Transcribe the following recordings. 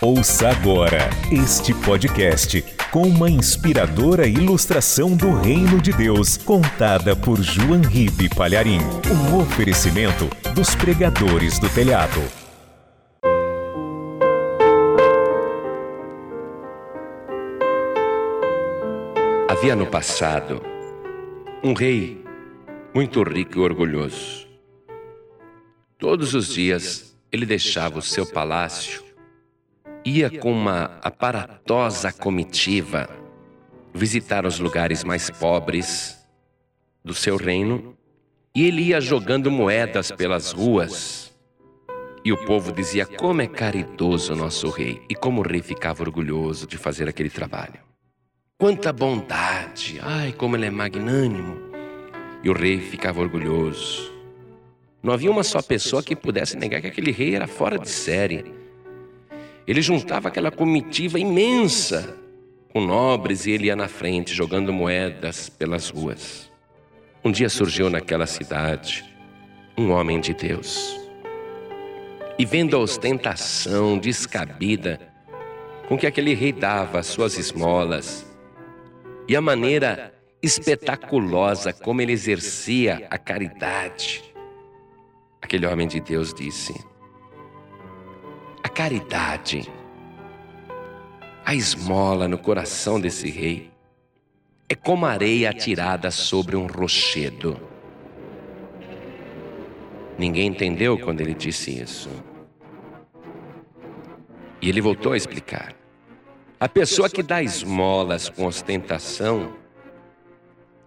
Ouça agora este podcast com uma inspiradora ilustração do Reino de Deus, contada por João Ribe Palharim. Um oferecimento dos pregadores do telhado. Havia no passado um rei muito rico e orgulhoso. Todos os dias ele deixava o seu palácio ia com uma aparatosa comitiva visitar os lugares mais pobres do seu reino e ele ia jogando moedas pelas ruas. E o povo dizia: Como é caridoso o nosso rei! E como o rei ficava orgulhoso de fazer aquele trabalho. Quanta bondade! Ai, como ele é magnânimo! E o rei ficava orgulhoso. Não havia uma só pessoa que pudesse negar que aquele rei era fora de série. Ele juntava aquela comitiva imensa com nobres e ele ia na frente jogando moedas pelas ruas. Um dia surgiu naquela cidade um homem de Deus. E vendo a ostentação descabida com que aquele rei dava as suas esmolas e a maneira espetaculosa como ele exercia a caridade, aquele homem de Deus disse: caridade, a esmola no coração desse rei é como areia atirada sobre um rochedo. Ninguém entendeu quando ele disse isso. E ele voltou a explicar. A pessoa que dá esmolas com ostentação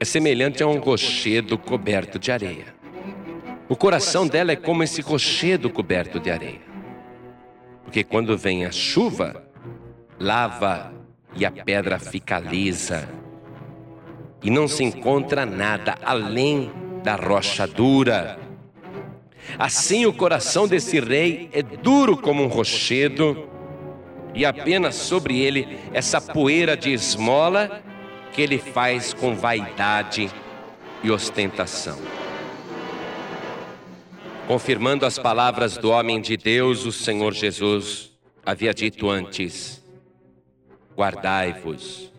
é semelhante a um rochedo coberto de areia. O coração dela é como esse rochedo coberto de areia. Porque quando vem a chuva, lava e a pedra fica lisa. E não se encontra nada além da rocha dura. Assim o coração desse rei é duro como um rochedo, e apenas sobre ele essa poeira de esmola que ele faz com vaidade e ostentação. Confirmando as palavras do homem de Deus, o Senhor Jesus havia dito antes: Guardai-vos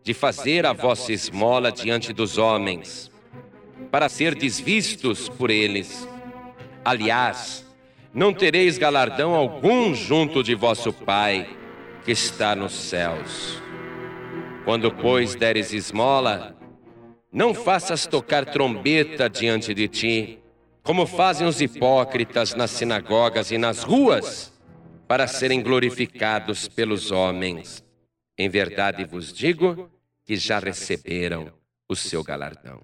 de fazer a vossa esmola diante dos homens, para ser desvistos por eles. Aliás, não tereis galardão algum junto de vosso Pai que está nos céus. Quando, pois, deres esmola, não faças tocar trombeta diante de ti, como fazem os hipócritas nas sinagogas e nas ruas, para serem glorificados pelos homens. Em verdade vos digo que já receberam o seu galardão.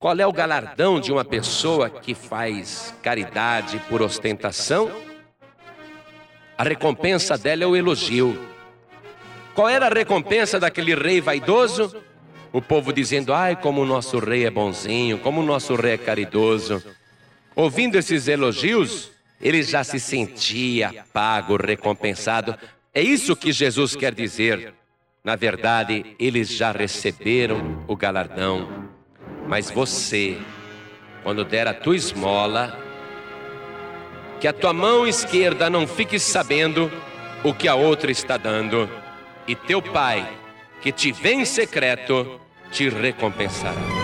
Qual é o galardão de uma pessoa que faz caridade por ostentação? A recompensa dela é o elogio. Qual era a recompensa daquele rei vaidoso? O povo dizendo: ai, como o nosso rei é bonzinho, como o nosso rei é caridoso. Ouvindo esses elogios, ele já se sentia pago, recompensado. É isso que Jesus quer dizer. Na verdade, eles já receberam o galardão. Mas você, quando der a tua esmola, que a tua mão esquerda não fique sabendo o que a outra está dando, e teu pai, que te vê em secreto, te recompensará.